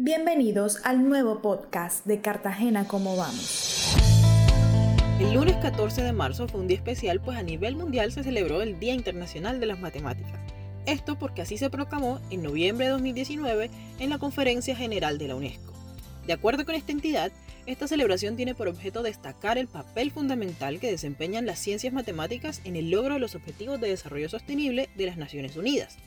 Bienvenidos al nuevo podcast de Cartagena ¿Cómo vamos? El lunes 14 de marzo fue un día especial pues a nivel mundial se celebró el Día Internacional de las Matemáticas. Esto porque así se proclamó en noviembre de 2019 en la Conferencia General de la UNESCO. De acuerdo con esta entidad, esta celebración tiene por objeto destacar el papel fundamental que desempeñan las ciencias matemáticas en el logro de los Objetivos de Desarrollo Sostenible de las Naciones Unidas.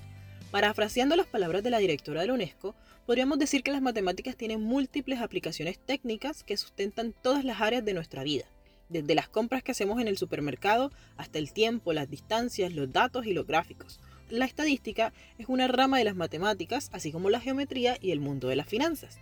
Parafraseando las palabras de la directora de la UNESCO, podríamos decir que las matemáticas tienen múltiples aplicaciones técnicas que sustentan todas las áreas de nuestra vida, desde las compras que hacemos en el supermercado hasta el tiempo, las distancias, los datos y los gráficos. La estadística es una rama de las matemáticas, así como la geometría y el mundo de las finanzas.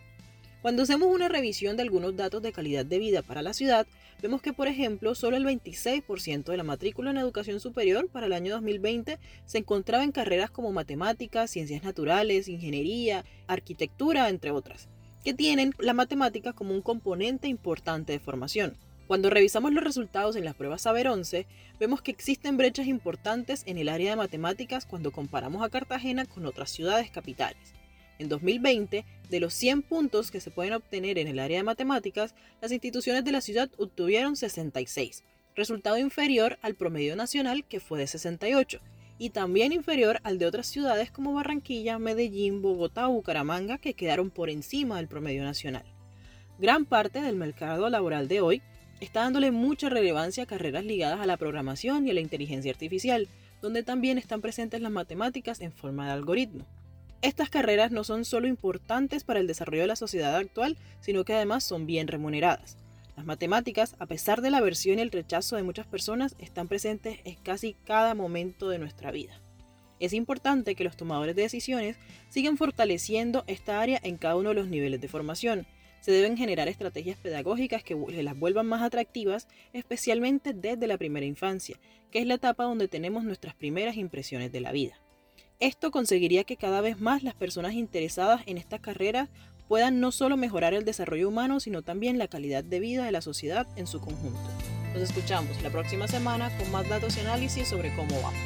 Cuando hacemos una revisión de algunos datos de calidad de vida para la ciudad, vemos que, por ejemplo, solo el 26% de la matrícula en educación superior para el año 2020 se encontraba en carreras como matemáticas, ciencias naturales, ingeniería, arquitectura, entre otras, que tienen la matemática como un componente importante de formación. Cuando revisamos los resultados en las pruebas Saber 11, vemos que existen brechas importantes en el área de matemáticas cuando comparamos a Cartagena con otras ciudades capitales. En 2020, de los 100 puntos que se pueden obtener en el área de matemáticas, las instituciones de la ciudad obtuvieron 66, resultado inferior al promedio nacional que fue de 68, y también inferior al de otras ciudades como Barranquilla, Medellín, Bogotá o Bucaramanga que quedaron por encima del promedio nacional. Gran parte del mercado laboral de hoy está dándole mucha relevancia a carreras ligadas a la programación y a la inteligencia artificial, donde también están presentes las matemáticas en forma de algoritmo. Estas carreras no son solo importantes para el desarrollo de la sociedad actual, sino que además son bien remuneradas. Las matemáticas, a pesar de la aversión y el rechazo de muchas personas, están presentes en casi cada momento de nuestra vida. Es importante que los tomadores de decisiones sigan fortaleciendo esta área en cada uno de los niveles de formación. Se deben generar estrategias pedagógicas que las vuelvan más atractivas, especialmente desde la primera infancia, que es la etapa donde tenemos nuestras primeras impresiones de la vida. Esto conseguiría que cada vez más las personas interesadas en estas carreras puedan no solo mejorar el desarrollo humano, sino también la calidad de vida de la sociedad en su conjunto. Nos escuchamos la próxima semana con más datos y análisis sobre cómo vamos.